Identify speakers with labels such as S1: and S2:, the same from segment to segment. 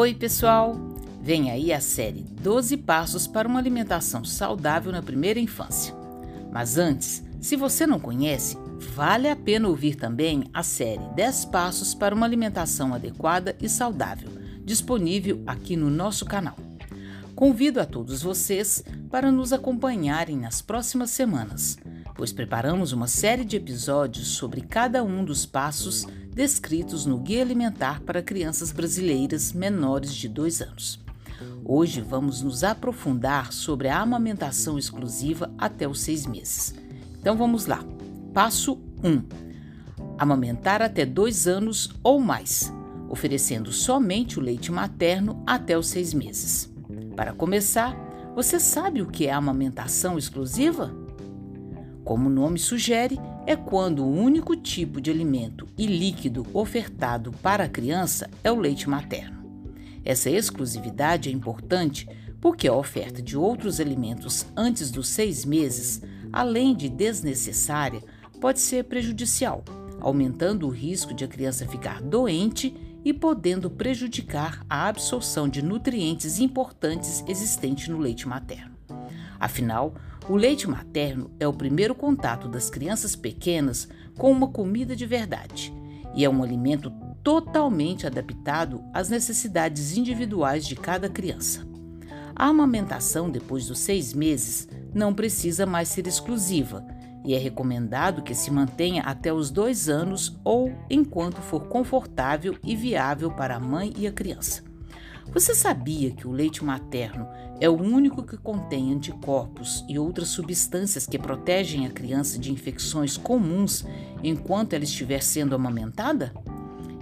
S1: Oi, pessoal! Vem aí a série 12 Passos para uma Alimentação Saudável na Primeira Infância. Mas antes, se você não conhece, vale a pena ouvir também a série 10 Passos para uma Alimentação Adequada e Saudável, disponível aqui no nosso canal. Convido a todos vocês para nos acompanharem nas próximas semanas, pois preparamos uma série de episódios sobre cada um dos passos descritos no Guia Alimentar para Crianças Brasileiras menores de 2 anos. Hoje vamos nos aprofundar sobre a amamentação exclusiva até os seis meses. Então vamos lá. Passo 1: Amamentar até 2 anos ou mais, oferecendo somente o leite materno até os seis meses. Para começar, você sabe o que é amamentação exclusiva? Como o nome sugere, é quando o único tipo de alimento e líquido ofertado para a criança é o leite materno. Essa exclusividade é importante porque a oferta de outros alimentos antes dos seis meses, além de desnecessária, pode ser prejudicial, aumentando o risco de a criança ficar doente e podendo prejudicar a absorção de nutrientes importantes existentes no leite materno. Afinal, o leite materno é o primeiro contato das crianças pequenas com uma comida de verdade e é um alimento totalmente adaptado às necessidades individuais de cada criança. A amamentação depois dos seis meses não precisa mais ser exclusiva e é recomendado que se mantenha até os dois anos ou enquanto for confortável e viável para a mãe e a criança. Você sabia que o leite materno é o único que contém anticorpos e outras substâncias que protegem a criança de infecções comuns enquanto ela estiver sendo amamentada?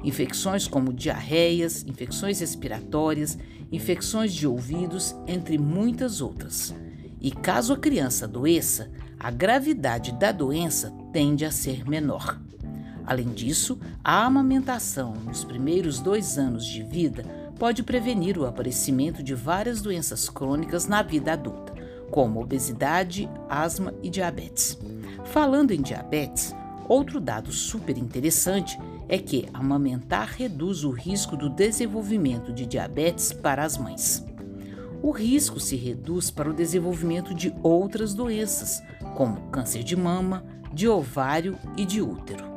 S1: Infecções como diarreias, infecções respiratórias, infecções de ouvidos, entre muitas outras. E caso a criança adoeça, a gravidade da doença tende a ser menor. Além disso, a amamentação nos primeiros dois anos de vida pode prevenir o aparecimento de várias doenças crônicas na vida adulta, como obesidade, asma e diabetes. Falando em diabetes, outro dado super interessante é que amamentar reduz o risco do desenvolvimento de diabetes para as mães. O risco se reduz para o desenvolvimento de outras doenças, como câncer de mama, de ovário e de útero.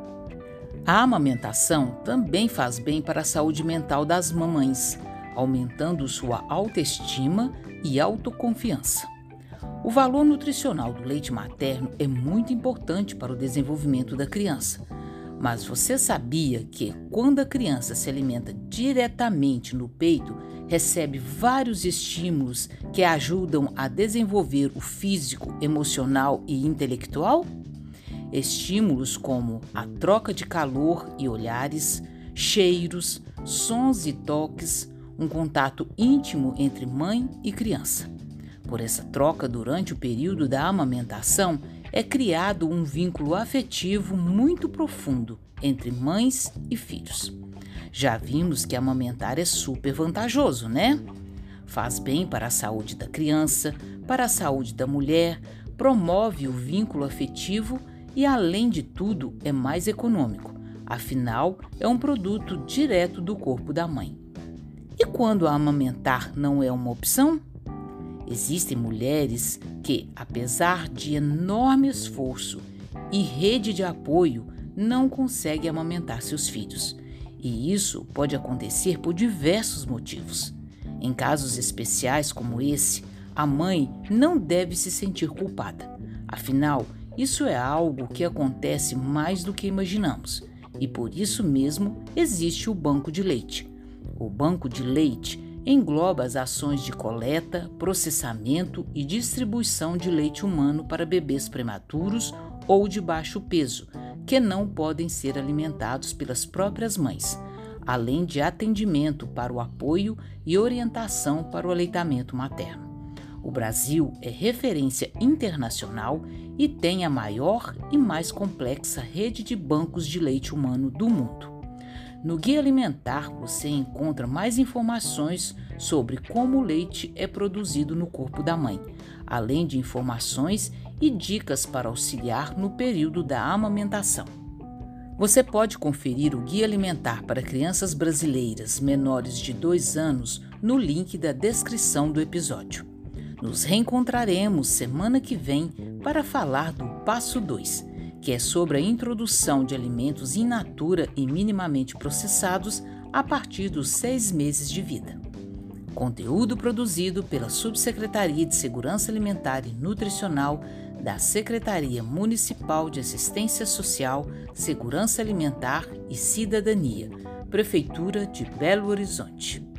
S1: A amamentação também faz bem para a saúde mental das mamães, aumentando sua autoestima e autoconfiança. O valor nutricional do leite materno é muito importante para o desenvolvimento da criança. Mas você sabia que quando a criança se alimenta diretamente no peito, recebe vários estímulos que ajudam a desenvolver o físico, emocional e intelectual? Estímulos como a troca de calor e olhares, cheiros, sons e toques, um contato íntimo entre mãe e criança. Por essa troca durante o período da amamentação, é criado um vínculo afetivo muito profundo entre mães e filhos. Já vimos que amamentar é super vantajoso, né? Faz bem para a saúde da criança, para a saúde da mulher, promove o vínculo afetivo e, além de tudo, é mais econômico. Afinal, é um produto direto do corpo da mãe. E quando amamentar não é uma opção? Existem mulheres que, apesar de enorme esforço e rede de apoio, não conseguem amamentar seus filhos. E isso pode acontecer por diversos motivos. Em casos especiais como esse, a mãe não deve se sentir culpada. Afinal, isso é algo que acontece mais do que imaginamos, e por isso mesmo existe o banco de leite. O banco de leite engloba as ações de coleta, processamento e distribuição de leite humano para bebês prematuros ou de baixo peso, que não podem ser alimentados pelas próprias mães, além de atendimento para o apoio e orientação para o aleitamento materno. O Brasil é referência internacional e tem a maior e mais complexa rede de bancos de leite humano do mundo. No Guia Alimentar você encontra mais informações sobre como o leite é produzido no corpo da mãe, além de informações e dicas para auxiliar no período da amamentação. Você pode conferir o Guia Alimentar para Crianças Brasileiras menores de 2 anos no link da descrição do episódio. Nos reencontraremos semana que vem para falar do passo 2, que é sobre a introdução de alimentos in natura e minimamente processados a partir dos seis meses de vida. Conteúdo produzido pela Subsecretaria de Segurança Alimentar e Nutricional da Secretaria Municipal de Assistência Social, Segurança Alimentar e Cidadania, Prefeitura de Belo Horizonte.